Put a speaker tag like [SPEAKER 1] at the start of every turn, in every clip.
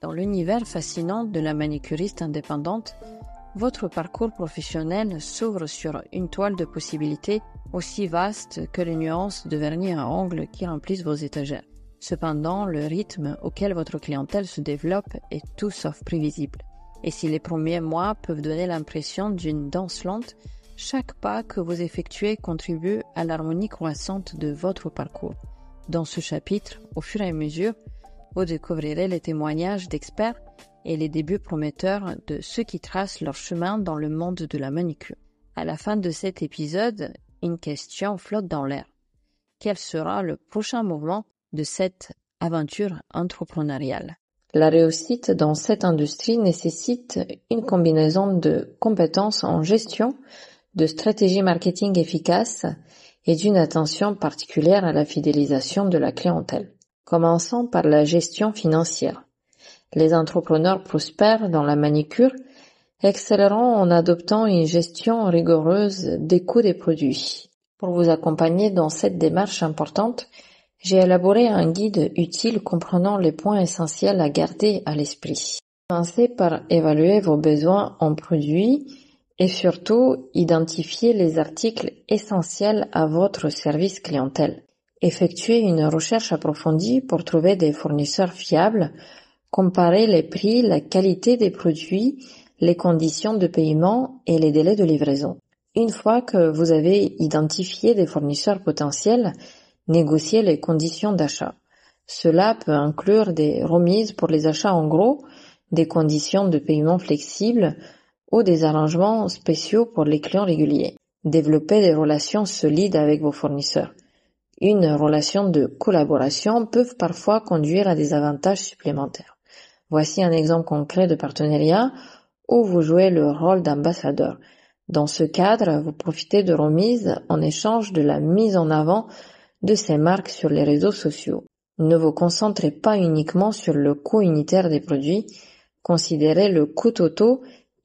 [SPEAKER 1] Dans l'univers fascinant de la manicuriste indépendante, votre parcours professionnel s'ouvre sur une toile de possibilités aussi vaste que les nuances de vernis à ongles qui remplissent vos étagères. Cependant, le rythme auquel votre clientèle se développe est tout sauf prévisible. Et si les premiers mois peuvent donner l'impression d'une danse lente, chaque pas que vous effectuez contribue à l'harmonie croissante de votre parcours. Dans ce chapitre, au fur et à mesure, vous découvrirez les témoignages d'experts et les débuts prometteurs de ceux qui tracent leur chemin dans le monde de la manicure. À la fin de cet épisode, une question flotte dans l'air. Quel sera le prochain mouvement de cette aventure entrepreneuriale? La réussite dans cette industrie nécessite une combinaison de compétences en gestion, de stratégie marketing efficace et d'une attention particulière à la fidélisation de la clientèle. Commençons par la gestion financière. Les entrepreneurs prospèrent dans la manicure excelleront en adoptant une gestion rigoureuse des coûts des produits. Pour vous accompagner dans cette démarche importante, j'ai élaboré un guide utile comprenant les points essentiels à garder à l'esprit. Commencez par évaluer vos besoins en produits et surtout identifier les articles essentiels à votre service clientèle. Effectuez une recherche approfondie pour trouver des fournisseurs fiables, comparer les prix, la qualité des produits, les conditions de paiement et les délais de livraison. Une fois que vous avez identifié des fournisseurs potentiels, négociez les conditions d'achat. Cela peut inclure des remises pour les achats en gros, des conditions de paiement flexibles ou des arrangements spéciaux pour les clients réguliers. Développez des relations solides avec vos fournisseurs. Une relation de collaboration peut parfois conduire à des avantages supplémentaires. Voici un exemple concret de partenariat où vous jouez le rôle d'ambassadeur. Dans ce cadre, vous profitez de remises en échange de la mise en avant de ces marques sur les réseaux sociaux. Ne vous concentrez pas uniquement sur le coût unitaire des produits, considérez le coût total,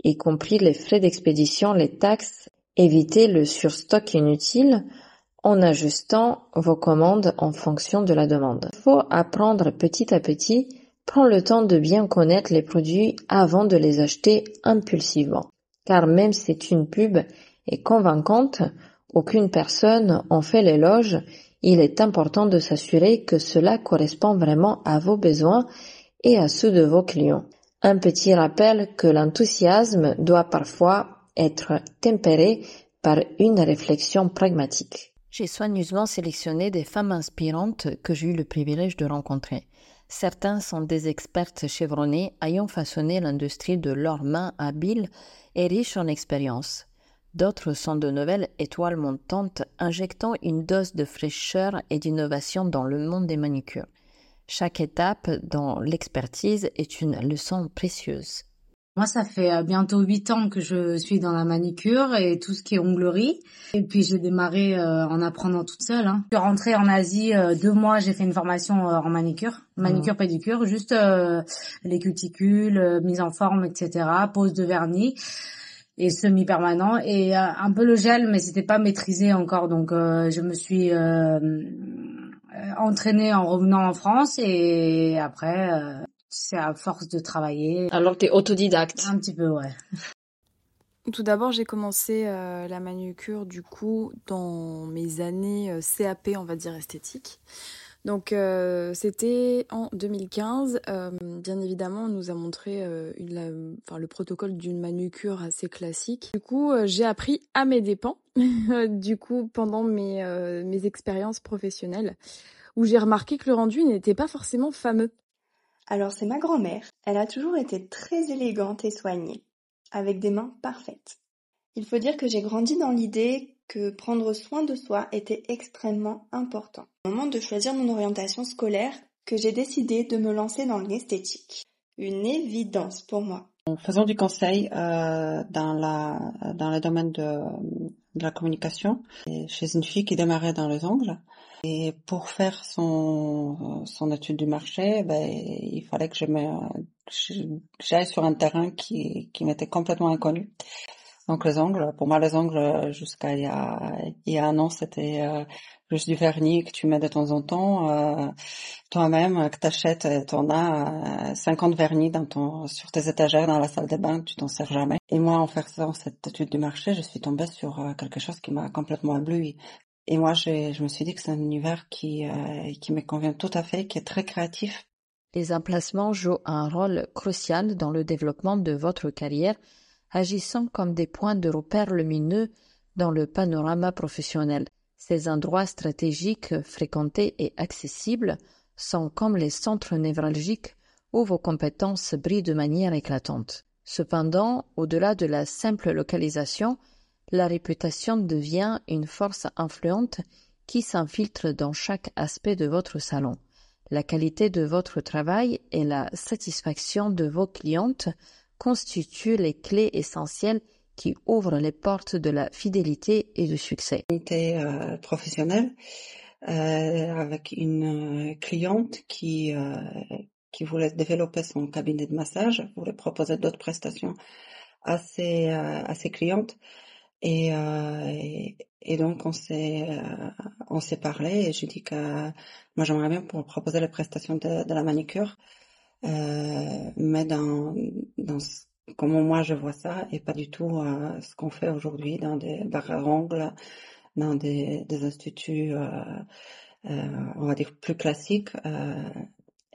[SPEAKER 1] y compris les frais d'expédition, les taxes, évitez le surstock inutile, en ajustant vos commandes en fonction de la demande. Il faut apprendre petit à petit, prends le temps de bien connaître les produits avant de les acheter impulsivement. Car même si une pub est convaincante, aucune personne en fait l'éloge, il est important de s'assurer que cela correspond vraiment à vos besoins et à ceux de vos clients. Un petit rappel que l'enthousiasme doit parfois être tempéré par une réflexion pragmatique. J'ai soigneusement sélectionné des femmes inspirantes que j'ai eu le privilège de rencontrer. Certains sont des expertes chevronnées ayant façonné l'industrie de leurs mains habiles et riches en expérience. D'autres sont de nouvelles étoiles montantes injectant une dose de fraîcheur et d'innovation dans le monde des manicures. Chaque étape dans l'expertise est une leçon précieuse.
[SPEAKER 2] Moi, ça fait euh, bientôt huit ans que je suis dans la manicure et tout ce qui est onglerie. Et puis j'ai démarré euh, en apprenant toute seule. Hein. Je suis rentrée en Asie euh, deux mois. J'ai fait une formation en manicure, manicure pédicure, juste les cuticules, mise en forme, etc. Pose de vernis et semi-permanent et un peu le gel, mais c'était pas maîtrisé encore. Donc je me suis entraînée en revenant en France et après c'est à force de travailler.
[SPEAKER 1] Alors tu es autodidacte
[SPEAKER 2] Un petit peu, ouais.
[SPEAKER 3] Tout d'abord, j'ai commencé euh, la manucure du coup dans mes années euh, CAP, on va dire esthétique. Donc euh, c'était en 2015. bien évidemment, on nous a montré le protocole d'une manucure assez classique. Du coup, j'ai appris à mes dépens. du coup, pendant mes mes expériences professionnelles, où j'ai remarqué que le rendu n'était pas forcément fameux.
[SPEAKER 4] Alors c'est ma grand-mère, elle a toujours été très élégante et soignée, avec des mains parfaites. Il faut dire que j'ai grandi dans l'idée que prendre soin de soi était extrêmement important. Au moment de choisir mon orientation scolaire, que j'ai décidé de me lancer dans l'esthétique. Une évidence pour moi.
[SPEAKER 5] En faisant du conseil euh, dans, le domaine de, de la communication, chez une fille qui démarrait dans les ongles, et pour faire son, son étude du marché, ben, il fallait que j'aille sur un terrain qui, qui m'était complètement inconnu. Donc les ongles, pour moi les ongles jusqu'à il il y a un an c'était euh, juste du vernis que tu mets de temps en temps euh, toi-même que t'achètes, t'en as 50 vernis dans ton sur tes étagères dans la salle de bain, tu t'en sers jamais. Et moi en faisant cette étude du marché, je suis tombée sur quelque chose qui m'a complètement ébloui. Et moi je me suis dit que c'est un univers qui qui me convient tout à fait, qui est très créatif.
[SPEAKER 1] Les emplacements jouent un rôle crucial dans le développement de votre carrière agissant comme des points de repère lumineux dans le panorama professionnel. Ces endroits stratégiques fréquentés et accessibles sont comme les centres névralgiques où vos compétences brillent de manière éclatante. Cependant, au-delà de la simple localisation, la réputation devient une force influente qui s'infiltre dans chaque aspect de votre salon. La qualité de votre travail et la satisfaction de vos clientes constituent les clés essentielles qui ouvrent les portes de la fidélité et du succès.
[SPEAKER 5] Euh, professionnelle euh, avec une euh, cliente qui euh, qui voulait développer son cabinet de massage, voulait proposer d'autres prestations à ses à ses clientes et, et, et donc on s'est on s'est parlé et j'ai dit que moi j'aimerais bien pour proposer les prestations de, la manicure euh, mais dans, dans comment moi je vois ça et pas du tout euh, ce qu'on fait aujourd'hui dans des barres ongles, dans des, des instituts, euh, euh, on va dire plus classiques.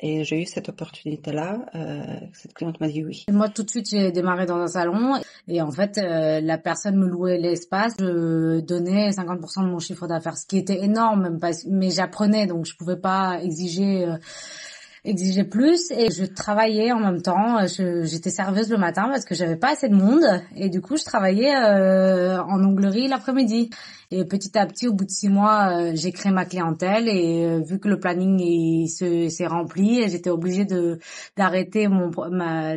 [SPEAKER 5] Euh, et j'ai eu cette opportunité-là. Euh, cette cliente m'a dit oui.
[SPEAKER 2] Moi, tout de suite, j'ai démarré dans un salon et en fait, euh, la personne me louait l'espace. Je donnais 50% de mon chiffre d'affaires, ce qui était énorme, mais j'apprenais, donc je pouvais pas exiger exigeait plus et je travaillais en même temps. J'étais serveuse le matin parce que j'avais pas assez de monde et du coup je travaillais euh, en onglerie l'après-midi. Et petit à petit, au bout de six mois, euh, j'ai créé ma clientèle et euh, vu que le planning s'est rempli, j'étais obligée d'arrêter la,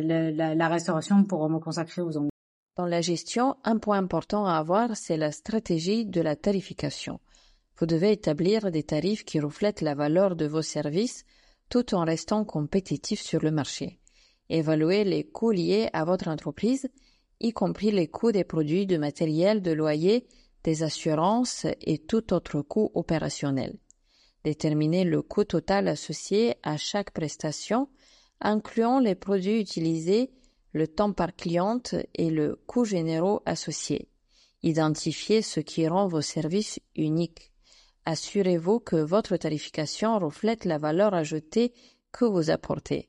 [SPEAKER 2] la restauration pour me consacrer aux ongles.
[SPEAKER 1] Dans la gestion, un point important à avoir, c'est la stratégie de la tarification. Vous devez établir des tarifs qui reflètent la valeur de vos services tout en restant compétitif sur le marché. Évaluer les coûts liés à votre entreprise, y compris les coûts des produits de matériel, de loyer, des assurances et tout autre coût opérationnel. Déterminer le coût total associé à chaque prestation, incluant les produits utilisés, le temps par cliente et le coût généraux associé. Identifier ce qui rend vos services uniques. Assurez-vous que votre tarification reflète la valeur ajoutée que vous apportez.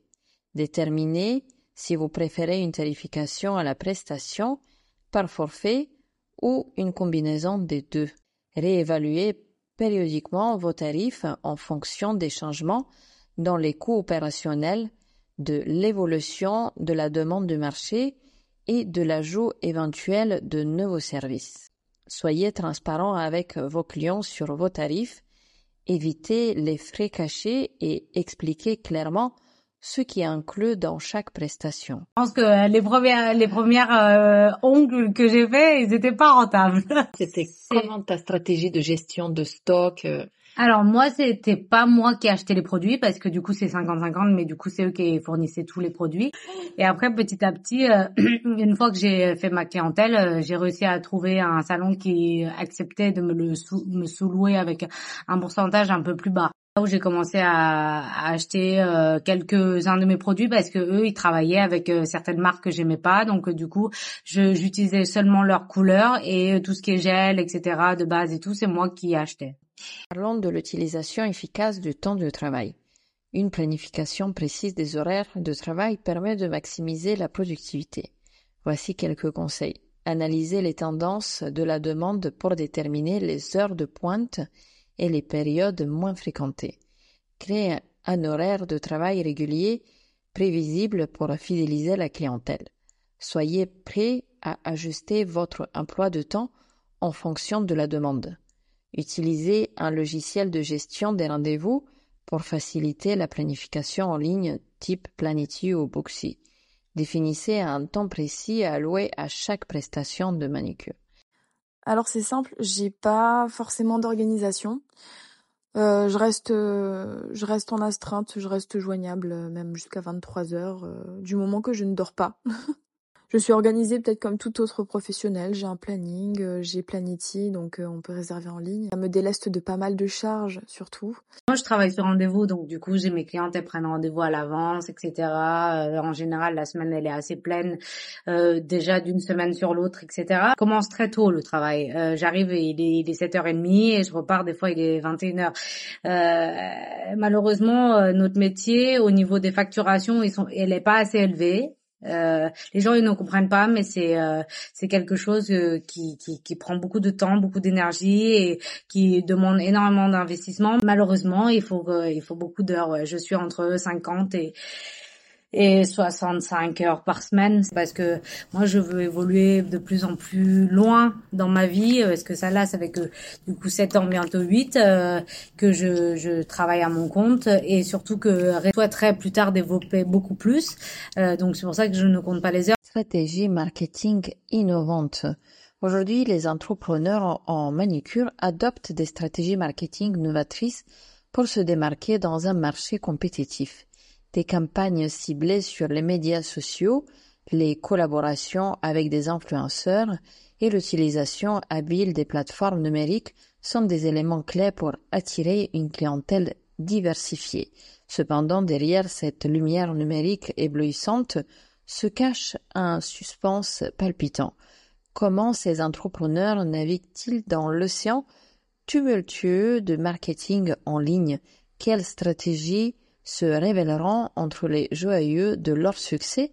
[SPEAKER 1] Déterminez si vous préférez une tarification à la prestation, par forfait ou une combinaison des deux. Réévaluez périodiquement vos tarifs en fonction des changements dans les coûts opérationnels, de l'évolution de la demande du marché et de l'ajout éventuel de nouveaux services. Soyez transparent avec vos clients sur vos tarifs, évitez les frais cachés et expliquez clairement ce qui est inclus dans chaque prestation.
[SPEAKER 2] Je pense que les premières, les premières euh, ongles que j'ai fait, ils n'étaient pas rentables.
[SPEAKER 1] C'était comment ta stratégie de gestion de stock euh,
[SPEAKER 2] alors moi, c'était pas moi qui achetais les produits parce que du coup c'est 50-50, mais du coup c'est eux qui fournissaient tous les produits. Et après petit à petit, euh, une fois que j'ai fait ma clientèle, euh, j'ai réussi à trouver un salon qui acceptait de me le sous-louer avec un pourcentage un peu plus bas. Là où j'ai commencé à, acheter euh, quelques-uns de mes produits parce que eux ils travaillaient avec certaines marques que j'aimais pas, donc du coup j'utilisais seulement leurs couleurs et tout ce qui est gel, etc. de base et tout, c'est moi qui achetais.
[SPEAKER 1] Parlons de l'utilisation efficace du temps de travail. Une planification précise des horaires de travail permet de maximiser la productivité. Voici quelques conseils. Analysez les tendances de la demande pour déterminer les heures de pointe et les périodes moins fréquentées. Créez un horaire de travail régulier, prévisible pour fidéliser la clientèle. Soyez prêt à ajuster votre emploi de temps en fonction de la demande. Utilisez un logiciel de gestion des rendez-vous pour faciliter la planification en ligne type Planety ou Booksy. Définissez un temps précis à allouer à chaque prestation de manicure.
[SPEAKER 3] Alors c'est simple, j'ai pas forcément d'organisation. Euh, je reste, euh, je reste en astreinte, je reste joignable euh, même jusqu'à 23 heures, du moment que je ne dors pas. Je suis organisée peut-être comme tout autre professionnel. J'ai un planning, euh, j'ai Planity, donc euh, on peut réserver en ligne. Ça me déleste de pas mal de charges, surtout.
[SPEAKER 2] Moi, je travaille sur rendez-vous, donc du coup, j'ai mes clientes, elles prennent rendez-vous à l'avance, etc. Euh, en général, la semaine, elle est assez pleine, déjà d'une semaine sur l'autre, etc. Commence très tôt le travail. J'arrive, il est, il est 7h30 et je repars, des fois, il est 21h. malheureusement, notre métier, au niveau des facturations, ils sont, elle est pas assez élevée. Euh, les gens ils ne comprennent pas, mais c'est euh, c'est quelque chose euh, qui, qui, qui prend beaucoup de temps, beaucoup d'énergie et qui demande énormément d'investissement. Malheureusement, il faut il faut beaucoup d'heures. Je suis entre 50 et et 65 heures par semaine. Parce que moi je veux évoluer de plus en plus loin dans ma vie. Parce que ça là ça fait que du coup 7 ans bientôt 8 euh, que je, je travaille à mon compte et surtout que je souhaiterais plus tard développer beaucoup plus. Euh, donc c'est pour ça que je ne compte pas les heures.
[SPEAKER 1] Stratégie marketing innovante. Aujourd'hui, les entrepreneurs en manicure adoptent des stratégies marketing novatrices pour se démarquer dans un marché compétitif des campagnes ciblées sur les médias sociaux, les collaborations avec des influenceurs et l'utilisation habile des plateformes numériques sont des éléments clés pour attirer une clientèle diversifiée. Cependant, derrière cette lumière numérique éblouissante se cache un suspense palpitant. Comment ces entrepreneurs naviguent-ils dans l'océan tumultueux de marketing en ligne? Quelles stratégies se révéleront entre les joyeux de leur succès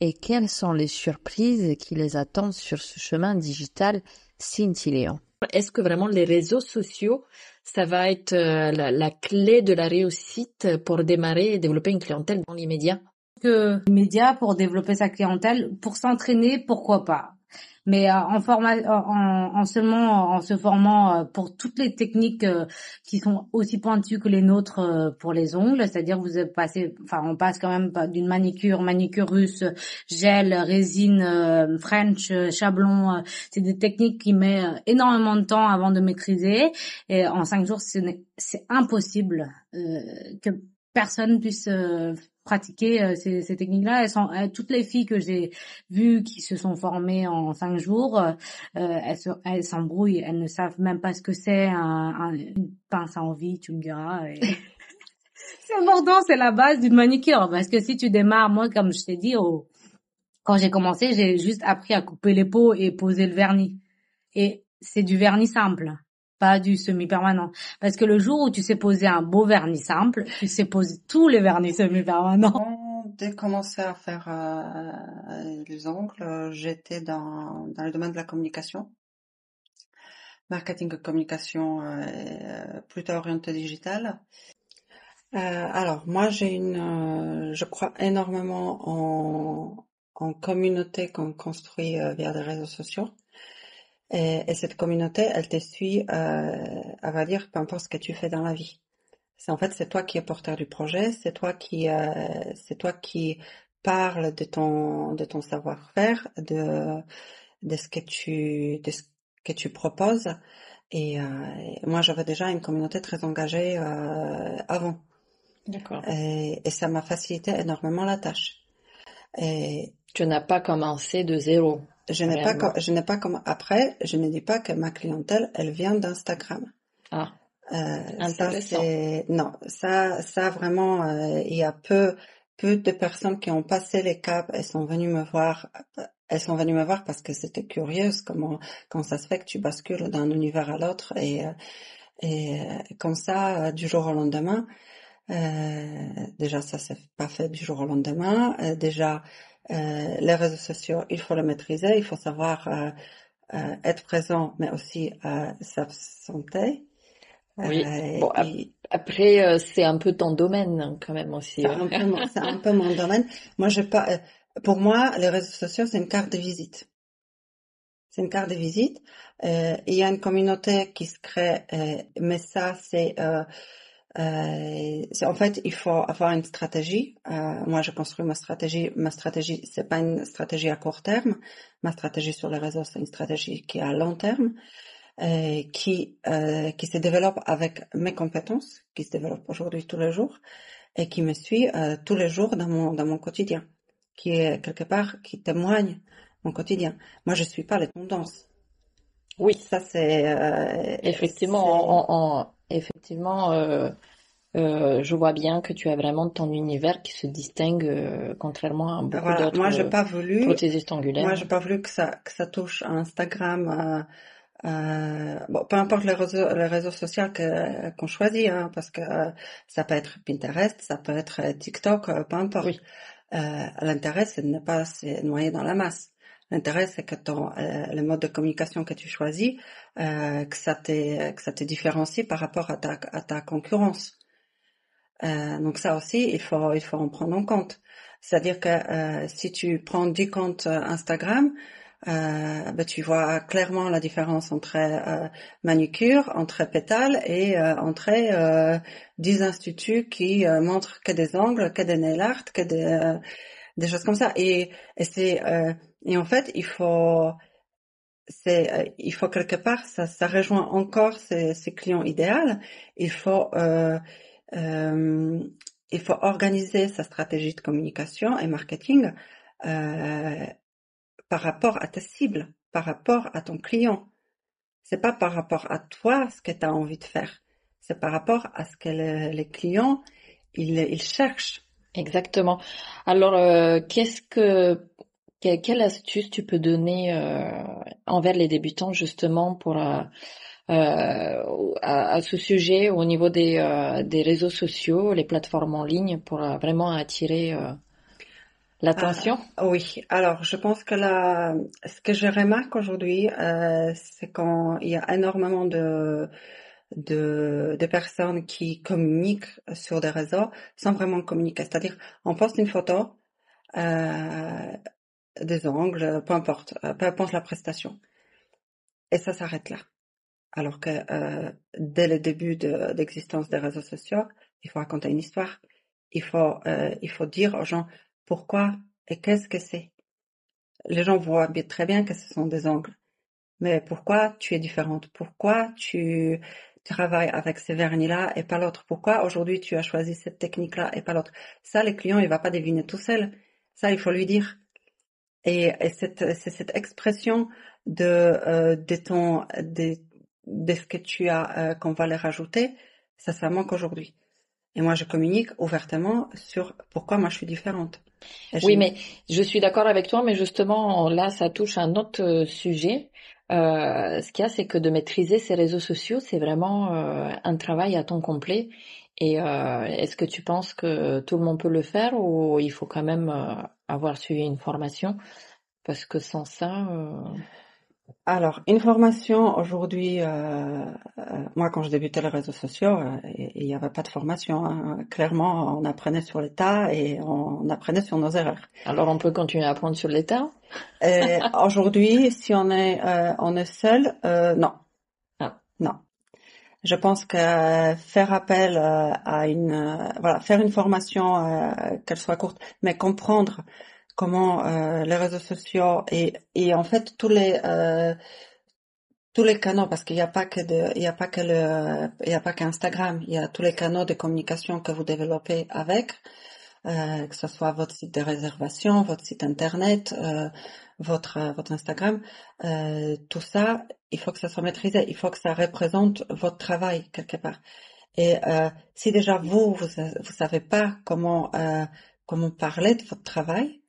[SPEAKER 1] et quelles sont les surprises qui les attendent sur ce chemin digital scintillant.
[SPEAKER 6] Est-ce que vraiment les réseaux sociaux, ça va être euh, la, clé de la réussite pour démarrer et développer une clientèle dans l'immédiat?
[SPEAKER 2] Que l'immédiat pour développer sa clientèle, pour s'entraîner, pourquoi pas? Mais euh, en, seulement en se formant euh, pour toutes les techniques euh, qui sont aussi pointues que les nôtres pour les ongles, c'est-à-dire vous passez, enfin on passe quand même d'une manicure, manicure russe, gel, résine, French, chablon, c'est des techniques qui mettent énormément de temps avant de maîtriser. Et en cinq jours c'est impossible que personne puisse pratiquer euh, ces, ces techniques-là. Elles sont toutes les filles que j'ai vues qui se sont formées en cinq jours, euh, elles, elles s'embrouillent, elles ne savent même pas ce que c'est un, une pince à envie, tu me diras. c'est important, c'est la base d'une manicure parce que si tu démarres, moi comme je t'ai dit, au... quand j'ai commencé, j'ai juste appris à couper les peaux et poser le vernis. Et c'est du vernis simple pas du semi-permanent. Parce que le jour où tu sais poser un beau vernis simple, tu sais poser tous les vernis semi-permanents.
[SPEAKER 5] Dès que commencé à faire euh, les ongles, j'étais dans, dans le domaine de la communication. Marketing et communication euh, plutôt orienté digital. Euh, alors moi j'ai une, euh, je crois énormément en, en communauté qu'on construit euh, via des réseaux sociaux. Et, cette communauté, elle te suit, euh, elle va dire, peu importe ce que tu fais dans la vie. C'est en fait, c'est toi qui es porteur du projet, c'est toi qui, euh, c'est toi qui parle de ton, de ton savoir-faire, de, de ce que tu, de ce que tu proposes. Et euh, moi, j'avais déjà une communauté très engagée euh, avant.
[SPEAKER 6] D'accord.
[SPEAKER 5] Et, et, ça m'a facilité énormément la tâche.
[SPEAKER 6] Et tu n'as pas commencé de zéro.
[SPEAKER 5] Je n'ai pas, je n'ai pas comme après, je ne dis pas que ma clientèle, elle vient d'Instagram.
[SPEAKER 6] Ah.
[SPEAKER 5] Euh, ça c'est non, ça, ça vraiment, euh, il y a peu, peu de personnes qui ont passé les caps. Elles sont venues me voir. Elles sont venues me voir parce que c'était curieuse comment, comment ça se fait que tu bascules d'un univers à l'autre et, euh, et euh, comme ça du jour au lendemain. Euh, déjà, ça s'est pas fait du jour au lendemain. déjà, euh, les réseaux sociaux, il faut le maîtriser, il faut savoir euh, euh, être présent, mais aussi s'absenter.
[SPEAKER 6] Oui. Bon, après, c'est un peu ton domaine hein, quand même aussi.
[SPEAKER 5] C'est un, un, peu mon domaine. Moi, j'ai pas. Pour moi, les réseaux sociaux, c'est une carte de visite. C'est une carte de visite. il y a une communauté qui se crée, mais ça, c'est euh, en fait, il faut avoir une stratégie. Euh, moi, je construis ma stratégie. Ma stratégie, c'est pas une stratégie à court terme. Ma stratégie sur les réseaux, c'est une stratégie qui est à long terme, euh, qui euh, qui se développe avec mes compétences, qui se développe aujourd'hui tous les jours et qui me suit euh, tous les jours dans mon dans mon quotidien. qui est quelque part qui témoigne mon quotidien. Moi, je suis pas les tendances.
[SPEAKER 6] Oui,
[SPEAKER 5] ça c'est euh,
[SPEAKER 6] effectivement, effectivement, euh, euh, je vois bien que tu as vraiment ton univers qui se distingue euh, contrairement à beaucoup d'autres
[SPEAKER 5] moi, j'ai pas voulu,
[SPEAKER 6] prothésistes angulaires.
[SPEAKER 5] Moi, j'ai pas voulu que ça que ça touche à Instagram. bon, peu importe les réseaux, les réseaux sociaux qu'on choisit, hein, parce que ça peut être Pinterest, ça peut être TikTok, peu importe. Oui. L'intérêt, c'est de ne pas se noyer dans la masse. L'intérêt, c'est que ton, euh, le mode de communication que tu choisis, euh, que ça te, que ça te différencie par rapport à ta, à ta concurrence. Euh, donc ça aussi, il faut, il faut en prendre en compte. C'est-à-dire que euh, si tu prends 10 comptes Instagram, euh, ben tu vois clairement la différence entre euh, manucure, entre pétales et euh, entre 10 instituts qui montrent que des angles, que des nail art, que des, des choses comme ça. Et, et c'est et en fait, il faut, c'est, euh, il faut quelque part, ça, ça rejoint encore ces, ces clients idéaux. Il faut, euh, euh, il faut organiser sa stratégie de communication et marketing euh, par rapport à ta cible, par rapport à ton client. C'est pas par rapport à toi ce que tu as envie de faire. C'est par rapport à ce que les clients ils, ils cherchent.
[SPEAKER 6] Exactement. Alors, euh, qu'est-ce que quelle astuce tu peux donner euh, envers les débutants justement pour euh, euh, à, ce sujet au niveau des, des réseaux sociaux, les plateformes en ligne pour vraiment attirer l'attention?
[SPEAKER 5] Ah, Oui, alors je pense que la, ce que je remarque aujourd'hui, c'est qu'il y a énormément de, de, de, personnes qui communiquent sur des réseaux sans vraiment communiquer. C'est-à-dire, on poste une photo, euh, des angles, peu importe, euh, peu importe la prestation. Et ça s'arrête là. Alors que euh, dès le début d'existence des réseaux sociaux, il faut raconter une histoire. Il faut, euh, il faut dire aux gens pourquoi et qu'est-ce que c'est. Les gens voient très bien que ce sont des angles. Mais pourquoi tu es différente? Pourquoi tu travailles avec ces vernis-là et pas l'autre? Pourquoi aujourd'hui tu as choisi cette technique-là et pas l'autre? Ça, les clients, il va pas deviner tout seul. Ça, il faut lui dire. Et, c'est cette expression de, euh, de, ton, de, de, ce que tu as euh, qu'on va les rajouter, ça, ça manque aujourd'hui. Et moi, je communique ouvertement sur pourquoi moi je suis différente.
[SPEAKER 6] oui, mais je suis d'accord avec toi, mais justement, là, ça touche un autre euh, sujet. Euh, ce qu'il y a, c'est que de maîtriser ces réseaux sociaux, c'est vraiment euh, un travail à temps complet. Et euh, est-ce que tu penses que tout le monde peut le faire ou il faut quand même euh, avoir suivi une formation? Parce que sans ça... Euh,
[SPEAKER 5] Alors, une formation aujourd'hui, moi quand je débutais les réseaux sociaux, il n'y avait pas de formation. Hein. Clairement, on apprenait sur l'état et on apprenait sur nos erreurs.
[SPEAKER 6] Alors, on peut continuer à apprendre sur l'état?
[SPEAKER 5] Aujourd'hui, si on est, on est seul, non. Ah. Non. Je pense que faire appel euh, à une, euh, voilà, faire une formation, euh, qu'elle soit courte, mais comprendre comment les réseaux sociaux et, et en fait tous les tous les canaux, parce qu'il n'y a pas que de, il n'y a pas que le, il y a pas qu'Instagram, il y a tous les canaux de communication que vous développez avec, que ce soit votre site de réservation, votre site internet, votre votre Instagram, euh, tout ça, il faut que ça soit maîtrisé, il faut que ça représente votre travail quelque part. Et euh, si déjà vous vous vous savez pas comment euh, comment parler de votre travail,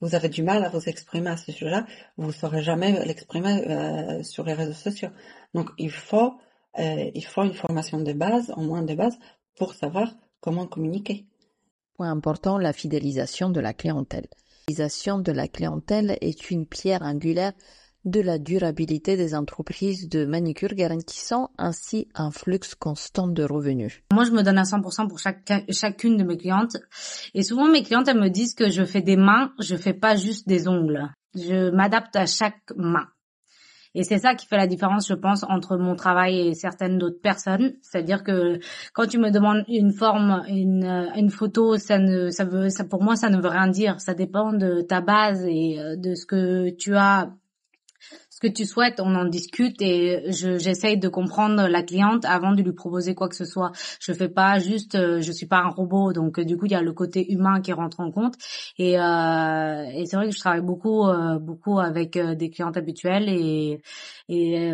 [SPEAKER 5] vous avez du mal à vous exprimer à ce sujet-là, vous saurez jamais l'exprimer euh, sur les réseaux sociaux. Donc il faut il faut une formation de base, au moins de base, pour savoir comment communiquer.
[SPEAKER 1] Point important, la fidélisation de la clientèle. La fidélisation de la clientèle est une pierre angulaire de la durabilité des entreprises de manicure garantissant ainsi un flux constant de revenus.
[SPEAKER 2] Moi, je me donne à 100% pour chacune de mes clientes. Et souvent, mes clientes, elles me disent que je fais des mains, je fais pas juste des ongles. Je m'adapte à chaque main. Et c'est ça qui fait la différence, je pense, entre mon travail et certaines d'autres personnes. C'est-à-dire que quand tu me demandes une forme, une, photo, ça ne, veut, pour moi, ça ne veut rien dire. Ça dépend de ta base et euh, de ce que tu as que tu souhaites, on en discute et je, j'essaye de comprendre la cliente avant de lui proposer quoi que ce soit. Je fais pas juste, euh, je suis pas un robot, donc euh, du coup il y a le côté humain qui rentre en compte et, euh, et c'est vrai que je travaille beaucoup, euh, beaucoup avec des clientes habituelles et, et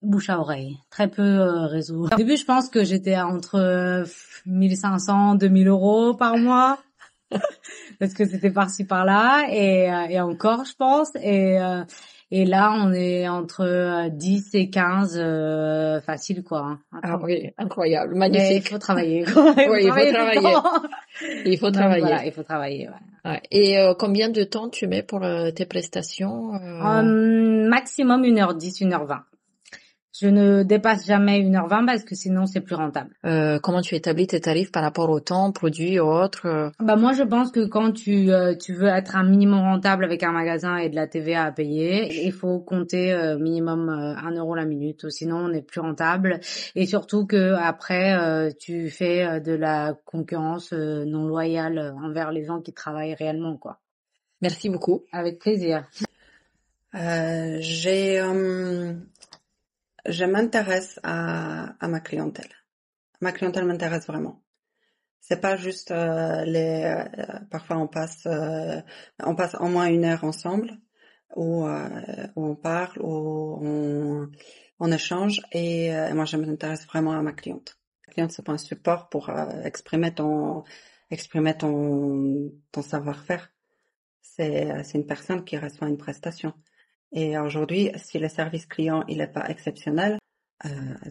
[SPEAKER 2] bouche à oreille, très peu réseau. Au début, je pense que j'étais entre 1500, 2000 euros par mois. parce que c'était par-ci par-là et, et encore je pense et et là, on est entre 10 euh, et 15 euh, facile quoi.
[SPEAKER 1] Hein. Ah oui, incroyable, magnifique.
[SPEAKER 2] Mais il faut travailler.
[SPEAKER 1] Il oui, il faut travailler. Il faut travailler.
[SPEAKER 2] voilà, il faut travailler. Ouais.
[SPEAKER 1] Ouais. Et euh, combien de temps tu mets pour euh, tes prestations
[SPEAKER 2] euh... Maximum 1h10, 1h20. Je ne dépasse jamais 1h20 parce que sinon c'est plus rentable.
[SPEAKER 1] Euh, comment tu établis tes tarifs par rapport au temps, produits ou autres euh?
[SPEAKER 2] Bah moi je pense que quand tu euh, tu veux être un minimum rentable avec un magasin et de la TVA à payer, il faut compter euh, minimum 1 euro la minute, sinon on n'est plus rentable. Et surtout que après tu fais de la concurrence non loyale envers les gens qui travaillent réellement quoi.
[SPEAKER 1] Merci beaucoup.
[SPEAKER 2] Avec plaisir.
[SPEAKER 5] j'ai je m'intéresse à, à, ma clientèle. Ma clientèle m'intéresse vraiment. C'est pas juste euh, les. Euh, parfois on passe, euh, on passe au moins une heure ensemble, où, euh, où on parle, où on, on échange, et moi je m'intéresse vraiment à ma cliente. La cliente c'est pas un support pour exprimer ton, exprimer ton, ton savoir-faire. C'est, c'est une personne qui reçoit une prestation. Et aujourd'hui, si le service client il n'est pas exceptionnel, euh,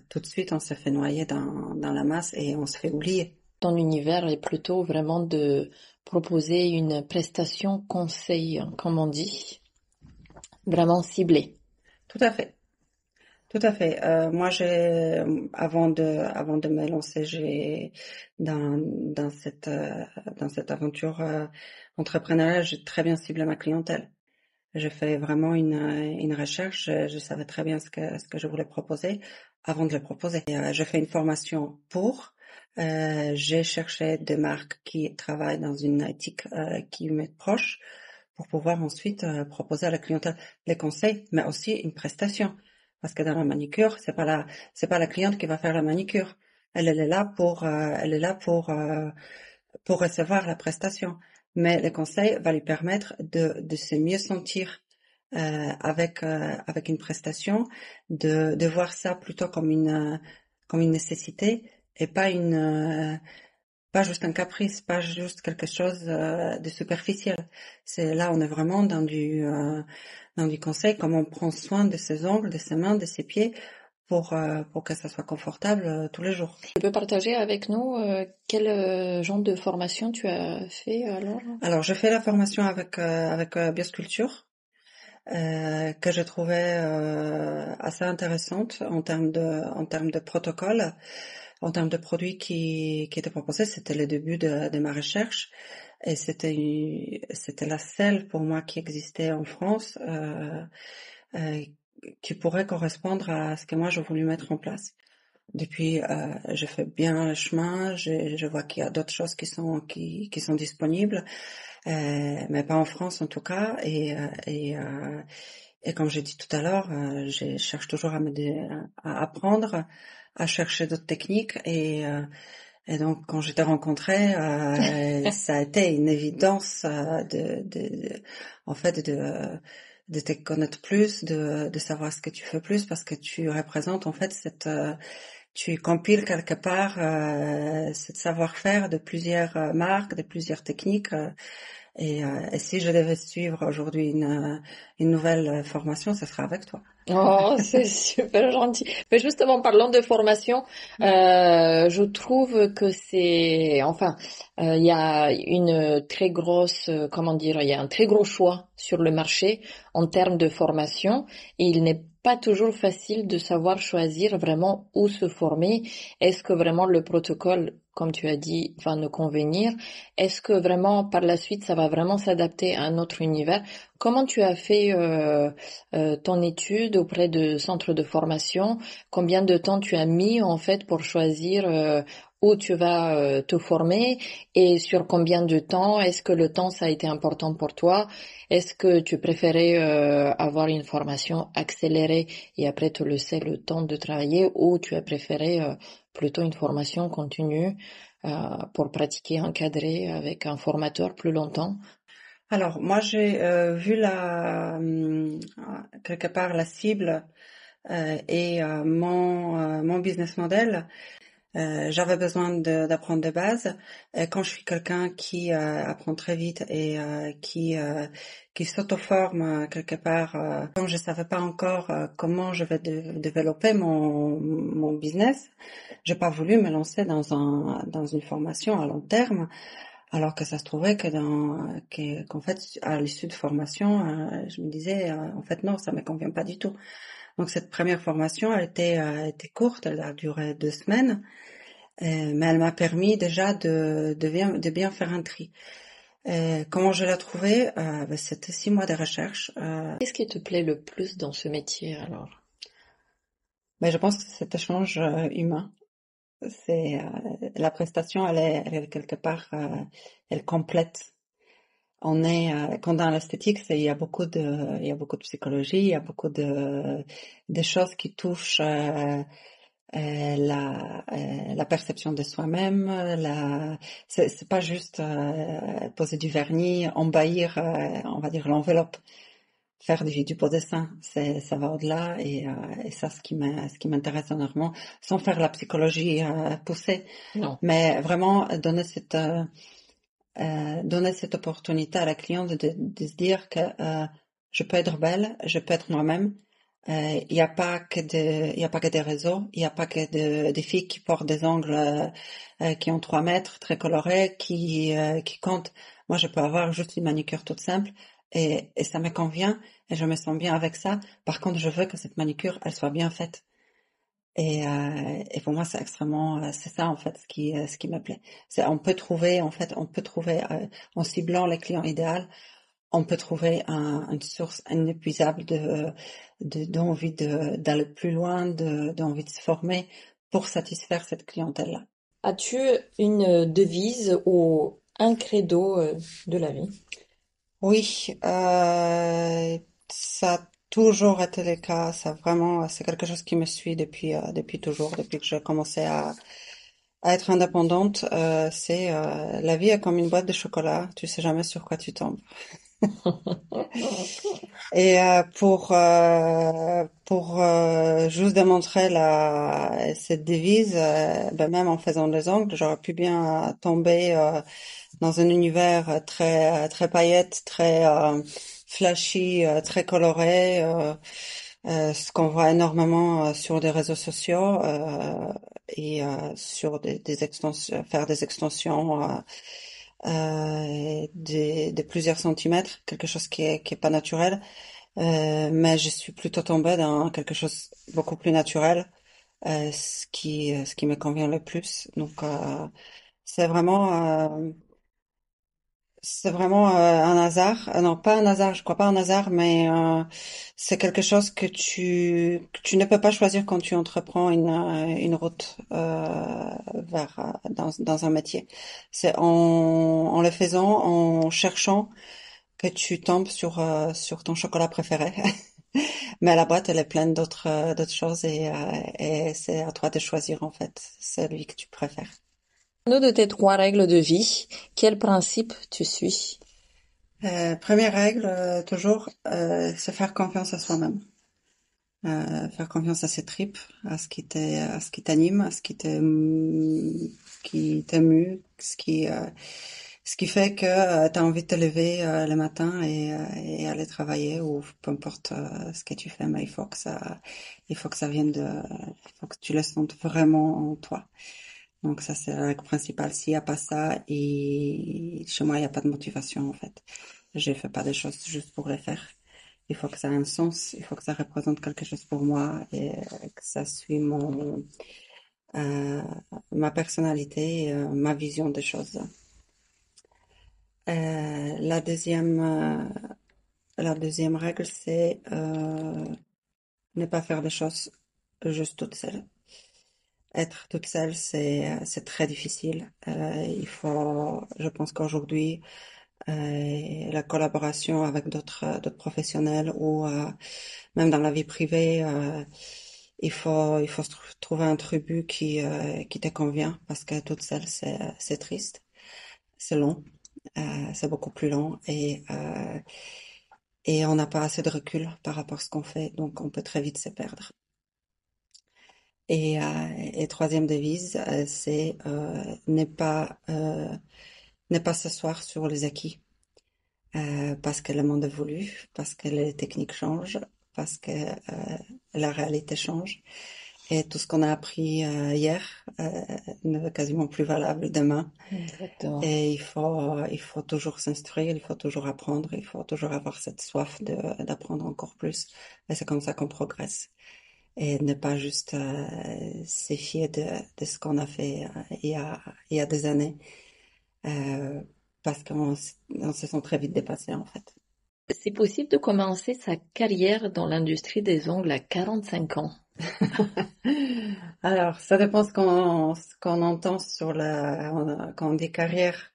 [SPEAKER 5] tout de suite on se fait noyer dans, dans la masse et on se fait oublier.
[SPEAKER 1] Ton univers est plutôt vraiment de proposer une prestation conseil, comme on dit, vraiment ciblée.
[SPEAKER 5] Tout à fait. Tout à fait. Euh, moi, j'ai avant de avant de me lancer, j'ai dans dans cette euh, dans cette aventure euh, entrepreneuriale, j'ai très bien ciblé ma clientèle. J'ai fait vraiment une, une recherche. Je, savais très bien ce que, ce que je voulais proposer avant de le proposer. Euh, j'ai fait une formation pour. Euh, j'ai cherché des marques qui travaillent dans une éthique euh, qui m'est proche pour pouvoir ensuite euh, proposer à la clientèle les conseils, mais aussi une prestation. Parce que dans la manicure, c'est pas la, c'est pas la cliente qui va faire la manicure. Elle, elle est là pour, euh, elle est là pour, euh, pour recevoir la prestation mais le conseil va lui permettre de, de se mieux sentir euh, avec euh, avec une prestation, de, de voir ça plutôt comme une comme une nécessité et pas une euh, pas juste un caprice, pas juste quelque chose euh, de superficiel. C'est là on est vraiment dans du euh, dans du conseil, comment on prend soin de ses ongles, de ses mains, de ses pieds pour, euh, pour que ça soit confortable euh, tous les jours.
[SPEAKER 1] Tu peux partager avec nous euh, quel genre de formation tu as fait alors?
[SPEAKER 5] Alors, je fais la formation avec, avec Biosculpture, que je trouvais assez intéressante en termes de, en termes de protocole, en termes de produits qui, qui étaient proposés. C'était le début de, de ma recherche. Et c'était, c'était la seule pour moi qui existait en France, euh, euh, qui pourrait correspondre à ce que moi je voulais mettre en place. Depuis, euh, je fais bien le chemin, je, je vois qu'il y a d'autres choses qui sont qui, qui sont disponibles, euh, mais pas en France en tout cas. Et euh, et, euh, et comme j'ai dit tout à l'heure, euh, je cherche toujours à me à apprendre, à chercher d'autres techniques et euh, et donc quand je t'ai rencontré, ça a été une évidence de, de, de en fait de de te connaître plus, de, de savoir ce que tu fais plus, parce que tu représentes en fait cette, euh, tu compiles quelque part euh, cette savoir-faire de plusieurs euh, marques, de plusieurs techniques. Euh, et, et, si je devais suivre aujourd'hui une, une nouvelle formation, ce sera avec toi.
[SPEAKER 1] Oh, c'est super gentil. Mais justement, parlant de formation, euh, je trouve que c'est, enfin, euh, il y a une très grosse, comment dire, il y a un très gros choix sur le marché en termes de formation. Et il n'est pas toujours facile de savoir choisir vraiment où se former. Est-ce que vraiment le protocole, comme tu as dit, va nous convenir. Est-ce que vraiment par la suite ça va vraiment s'adapter à un autre univers? Comment tu as fait euh, euh, ton étude auprès de centres de formation? Combien de temps tu as mis en fait pour choisir euh,
[SPEAKER 6] où tu vas euh, te former? Et sur combien de temps? Est-ce que le temps ça a été important pour toi? Est-ce que tu préférais euh, avoir une formation accélérée et après te laisser le temps de travailler? Ou tu as préféré euh, plutôt une formation continue pour pratiquer encadré avec un formateur plus longtemps.
[SPEAKER 5] Alors moi j'ai vu la hum, quelque part la cible et mon mon business model euh, j'avais besoin d'apprendre des bases. Et quand je suis quelqu'un qui euh, apprend très vite et euh, qui qui s'auto-forme quelque part, quand je savais pas encore comment je vais développer mon mon business, j'ai pas voulu me lancer dans un dans une formation à long terme. Alors que ça se trouvait que dans qu'en fait à l'issue de formation, je me disais en fait non, ça me convient pas du tout. Donc cette première formation, elle était, euh, était courte, elle a duré deux semaines, euh, mais elle m'a permis déjà de, de, bien, de bien faire un tri. Euh, comment je l'ai trouvée? Euh, ben, C'était six mois de recherche.
[SPEAKER 6] Euh. Qu'est-ce qui te plaît le plus dans ce métier alors?
[SPEAKER 5] Ben, Je pense que c'est cet échange humain. C'est la prestation, elle est, elle est quelque part, elle complète on est euh, quand dans l'esthétique, il y a beaucoup de il y a beaucoup de psychologie, il y a beaucoup de choses qui touchent euh, euh, la la perception de soi-même, la c'est, c'est pas juste poser du vernis, embahir on va dire l'enveloppe faire du, du beau dessin, c'est, ça va au-delà et, et ça, ce qui, ce qui m'intéresse énormément, sans faire la psychologie poussée,
[SPEAKER 6] non.
[SPEAKER 5] mais vraiment donner cette, euh, donner cette opportunité à la cliente de, se dire que euh, je peux être belle, je peux être moi-même. Euh, il n'y a pas que a pas que des réseaux, il n'y a pas que de, des filles qui portent des ongles euh, qui ont trois mètres, très colorés, qui qui comptent. Moi, je peux avoir juste une manicure toute simple et, et ça me convient et je me sens bien avec ça. Par contre, je veux que cette manicure, elle soit bien faite. Et, euh, et, pour moi, c'est extrêmement, euh, c'est ça en fait ce qui, euh, ce qui me plaît. C'est, on peut trouver, en fait, on peut trouver, en ciblant les clients idéaux, on peut trouver un, une source inépuisable de, de d'envie de, d'aller plus loin, de, d'envie de se former pour satisfaire cette clientèle-là.
[SPEAKER 6] As-tu une devise ou un credo de la vie?
[SPEAKER 5] Oui, euh, ça toujours été le cas. Ça vraiment, c'est quelque chose qui me suit depuis euh, depuis toujours, depuis que j'ai commencé à à être indépendante. Euh, c'est euh, la vie est comme une boîte de chocolat. Tu sais jamais sur quoi tu tombes. Et euh, pour euh, pour euh, juste démontrer la cette devise, ben même en faisant des ongles, j'aurais pu bien tomber dans un univers très très paillette, très flashy, euh, très coloré, euh, euh, ce qu'on voit énormément sur des réseaux sociaux et sur des, des, extensions, faire des extensions euh, de, de, plusieurs centimètres, quelque chose qui est, qui est pas naturel. Euh, mais je suis plutôt tombée dans quelque chose beaucoup plus naturel, euh, ce qui ce qui me convient le plus. Donc c'est vraiment c'est vraiment euh, un hasard. Euh, non, pas un hasard, je crois pas un hasard, mais euh, c'est quelque chose que tu que tu ne peux pas choisir quand tu entreprends une une route vers dans dans un métier. C'est en en le faisant, en cherchant que tu tombes sur sur ton chocolat préféré. Mais la boîte, elle est pleine d'autres d'autres choses et, et c'est à toi de choisir en fait celui que tu préfères.
[SPEAKER 6] Nous de tes trois règles de vie, quel principe tu suis?
[SPEAKER 5] Euh, Première règle, euh, toujours, euh, c'est faire confiance à soi-même. Euh, faire confiance à ses tripes, à ce qui à ce qui t'anime, à ce qui qui t'émue, ce qui, euh, ce qui fait que tu as envie de te lever le matin et, et, aller travailler ou peu importe ce que tu fais, mais il faut que ça, il faut que ça vienne de, il faut que tu le sentes vraiment en toi. Donc ça, c'est la règle principale. S'il n'y a pas ça, chez moi, il n'y a pas de motivation en fait. Je ne fais pas des choses juste pour les faire. Il faut que ça ait un sens, il faut que ça représente quelque chose pour moi et que ça suit mon euh, ma personnalité, euh, ma vision des choses. Euh, la deuxième la deuxième règle, c'est ne pas faire des choses juste toutes seules. Être toute seule, c'est c'est très difficile. Euh, il faut, je pense qu'aujourd'hui, euh, la collaboration avec d'autres professionnels ou euh, même dans la vie privée, il faut il faut trouver un tribu qui qui te convient parce que toute seule, c'est c'est triste, c'est long, c'est beaucoup plus long et et on n'a pas assez de recul par rapport à ce qu'on fait, donc on peut très vite se perdre. Et, euh, et troisième devise, euh, c'est euh, ne pas euh, ne pas s'asseoir sur les acquis, euh, parce que le monde évolue, parce que les techniques changent, parce que la réalité change, et tout ce qu'on a appris hier ne est quasiment plus valable demain. Exactement. Et il faut il faut toujours s'instruire, il faut toujours apprendre, il faut toujours avoir cette soif de d'apprendre encore plus. Et c'est comme ça qu'on progresse et ne pas juste euh, se fier de, de ce qu'on a fait euh, il, y a, il y a des années, euh, parce qu'on on se sent très vite dépassé en fait.
[SPEAKER 6] C'est possible de commencer sa carrière dans l'industrie des ongles à 45 ans
[SPEAKER 5] Alors, ça dépend ce qu'on ce qu'on entend sur la quand on dit carrière.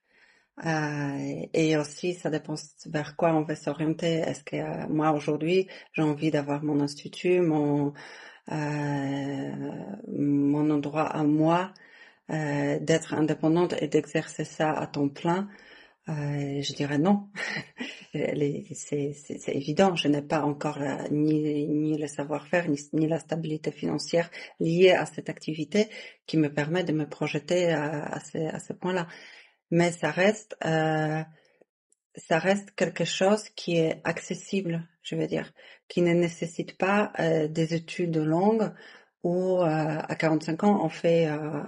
[SPEAKER 5] Euh, et aussi, ça dépend vers quoi on veut s'orienter. Est-ce que euh, moi aujourd'hui, j'ai envie d'avoir mon institut, mon mon endroit à moi, euh, d'être indépendante et d'exercer ça à temps plein, euh, je dirais non. c'est évident, je n'ai pas encore ni, ni le savoir-faire, ni, la stabilité financière liée à cette activité qui me permet de me projeter à, à ce, à ce point-là. Mais ça reste, euh, ça reste quelque chose qui est accessible, je veux dire, qui ne nécessite pas euh, des études longues où euh, à 45 ans on fait euh,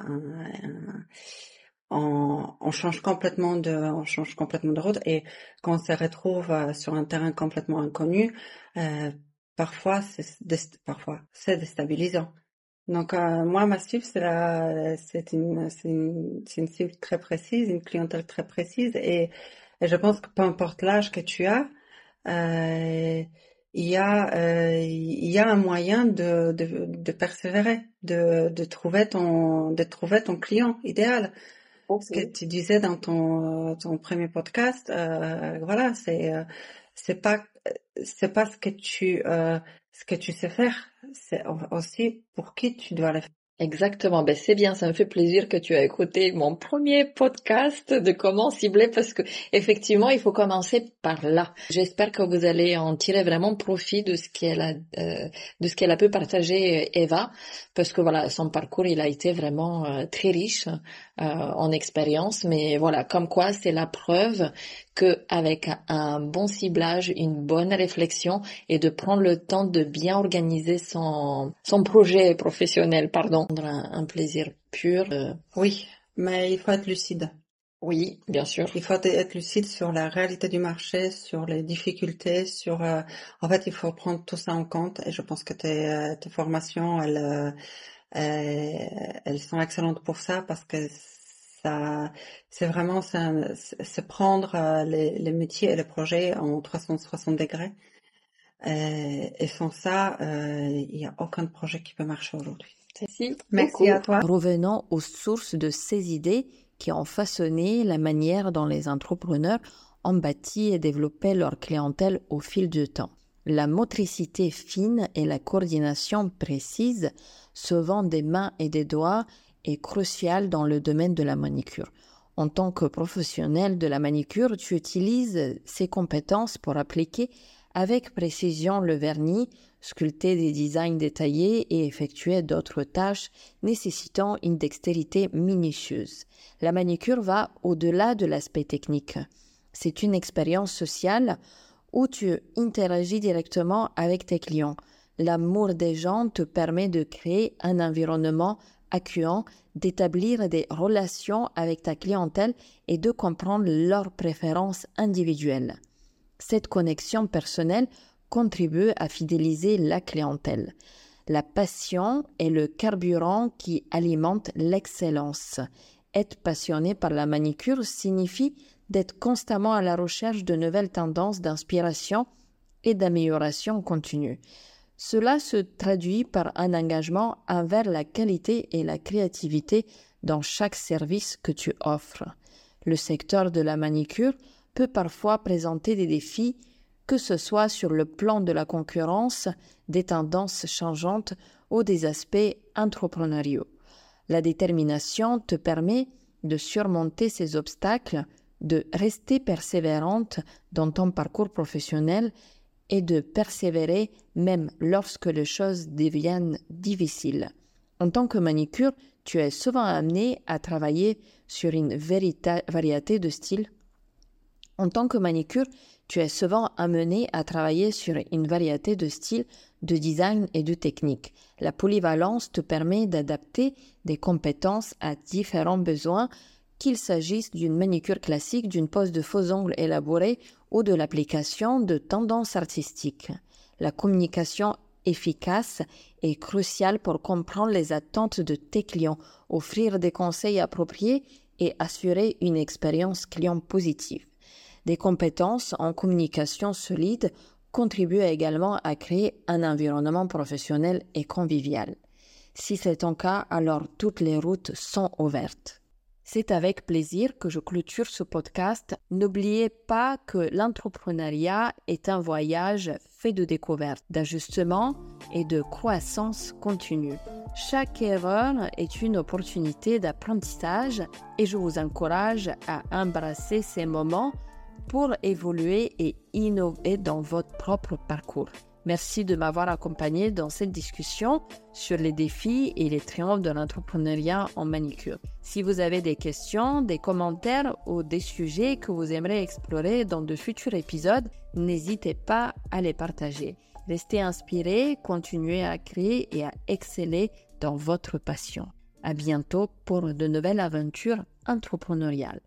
[SPEAKER 5] on, on, change complètement de on change complètement de route et quand on se retrouve euh, sur un terrain complètement inconnu parfois c'est parfois c'est déstabilisant. Donc moi ma cible c'est la c'est une c'est une cible très précise une clientèle très précise et et je pense que peu importe l'âge que tu as, euh, il y a euh, il y a un moyen de, de, de persévérer, de, de trouver ton de trouver ton client idéal. Ce que tu disais dans ton ton premier podcast, euh, voilà, c'est euh, c'est pas c'est pas ce que tu euh, ce que tu sais faire, c'est aussi pour qui tu dois le faire.
[SPEAKER 6] Exactement, ben c'est bien, ça me fait plaisir que tu as écouté mon premier podcast de comment cibler parce que effectivement il faut commencer par là. J'espère que vous allez en tirer vraiment profit de ce qu'elle a euh, de ce qu'elle a pu partager Eva parce que voilà son parcours il a été vraiment euh, très riche euh, en expérience mais voilà comme quoi c'est la preuve que avec un bon ciblage, une bonne réflexion et de prendre le temps de bien organiser son son projet professionnel, pardon, un, un plaisir pur.
[SPEAKER 5] Euh. Oui, mais il faut être lucide.
[SPEAKER 6] Oui, bien sûr.
[SPEAKER 5] Il faut être lucide sur la réalité du marché, sur les difficultés, sur. Euh, en fait, il faut prendre tout ça en compte. Et je pense que tes, euh, tes formations, elles, elles sont excellentes pour ça parce que ça, c'est vraiment c'est prendre euh, les, les, métiers et les projets en 360 degrés. Et, et sans ça, euh, il n'y a aucun projet qui peut marcher aujourd'hui.
[SPEAKER 6] Merci,
[SPEAKER 5] Merci à toi.
[SPEAKER 1] Revenons aux sources de ces idées qui ont façonné la manière dont les entrepreneurs ont bâti et développé leur clientèle au fil du temps. La motricité fine et la coordination précise, sauvant des mains et des doigts, est crucial dans le domaine de la manicure. En tant que professionnel de la manicure, tu utilises ces compétences pour appliquer avec précision le vernis, sculpter des designs détaillés et effectuer d'autres tâches nécessitant une dextérité minutieuse. La manicure va au-delà de l'aspect technique. C'est une expérience sociale où tu interagis directement avec tes clients. L'amour des gens te permet de créer un environnement accueillant, d'établir des relations avec ta clientèle et de comprendre leurs préférences individuelles. Cette connexion personnelle contribue à fidéliser la clientèle. La passion est le carburant qui alimente l'excellence. Être passionné par la manicure signifie d'être constamment à la recherche de nouvelles tendances d'inspiration et d'amélioration continue. Cela se traduit par un engagement envers la qualité et la créativité dans chaque service que tu offres. Le secteur de la manicure peut parfois présenter des défis, que ce soit sur le plan de la concurrence, des tendances changeantes ou des aspects entrepreneuriaux. La détermination te permet de surmonter ces obstacles, de rester persévérante dans ton parcours professionnel et de persévérer même lorsque les choses deviennent difficiles. En tant que manicure, tu es souvent amené à travailler sur une variété de styles. En tant que manicure, tu es souvent amené à travailler sur une variété de styles, de design et de techniques. La polyvalence te permet d'adapter des compétences à différents besoins qu'il s'agisse d'une manicure classique, d'une pose de faux ongles élaborée ou de l'application de tendances artistiques. La communication efficace est cruciale pour comprendre les attentes de tes clients, offrir des conseils appropriés et assurer une expérience client positive. Des compétences en communication solide contribuent également à créer un environnement professionnel et convivial. Si c'est ton cas, alors toutes les routes sont ouvertes. C'est avec plaisir que je clôture ce podcast. N'oubliez pas que l'entrepreneuriat est un voyage fait de découvertes, d'ajustements et de croissance continue. Chaque erreur est une opportunité d'apprentissage et je vous encourage à embrasser ces moments pour évoluer et innover dans votre propre parcours. Merci de m'avoir accompagné dans cette discussion sur les défis et les triomphes de l'entrepreneuriat en manicure. Si vous avez des questions, des commentaires ou des sujets que vous aimeriez explorer dans de futurs épisodes, n'hésitez pas à les partager. Restez inspiré, continuez à créer et à exceller dans votre passion. À bientôt pour de nouvelles aventures entrepreneuriales.